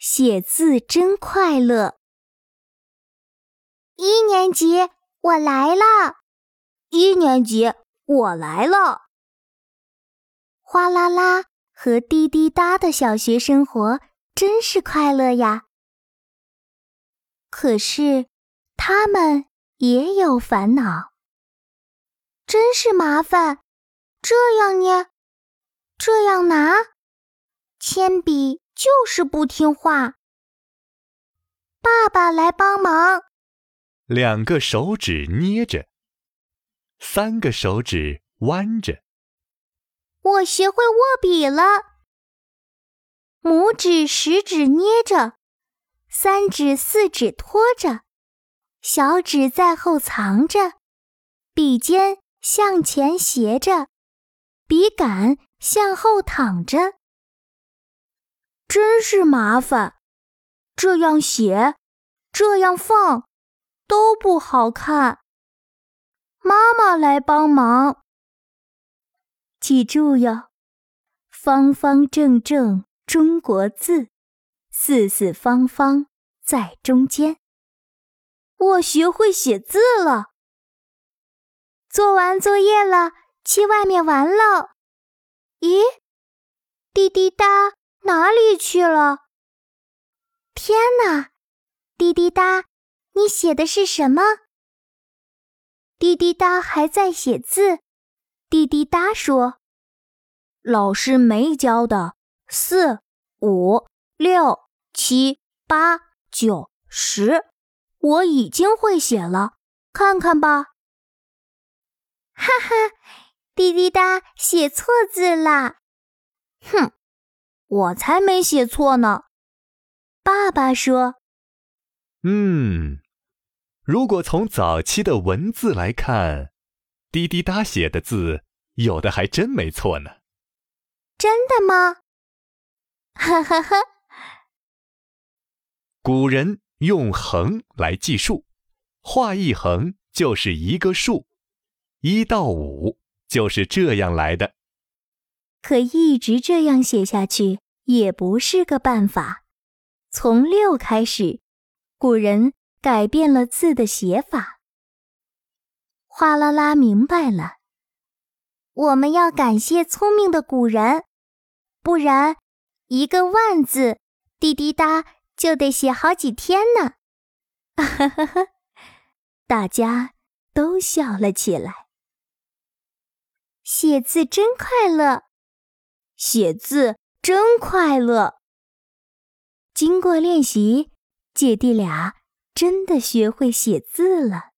写字真快乐。一年级，我来了。一年级，我来了。哗啦啦和滴滴答的小学生活真是快乐呀。可是，他们也有烦恼。真是麻烦，这样捏，这样拿，铅笔就是不听话。爸爸来帮忙。两个手指捏着，三个手指弯着。我学会握笔了。拇指、食指捏着，三指、四指托着，小指在后藏着，笔尖。向前斜着，笔杆向后躺着，真是麻烦。这样写，这样放，都不好看。妈妈来帮忙。记住哟，方方正正中国字，四四方方在中间。我学会写字了。做完作业了，去外面玩喽。咦，滴滴答哪里去了？天哪，滴滴答，你写的是什么？滴滴答还在写字。滴滴答说：“老师没教的，四、五、六、七、八、九、十，我已经会写了，看看吧。”哈哈，滴滴答写错字了。哼，我才没写错呢。爸爸说：“嗯，如果从早期的文字来看，滴滴答写的字有的还真没错呢。”真的吗？哈哈哈。古人用横来计数，画一横就是一个数。一到五就是这样来的，可一直这样写下去也不是个办法。从六开始，古人改变了字的写法。哗啦啦明白了，我们要感谢聪明的古人，不然一个万字滴滴答就得写好几天呢。哈哈哈，大家都笑了起来。写字真快乐，写字真快乐。经过练习，姐弟俩真的学会写字了。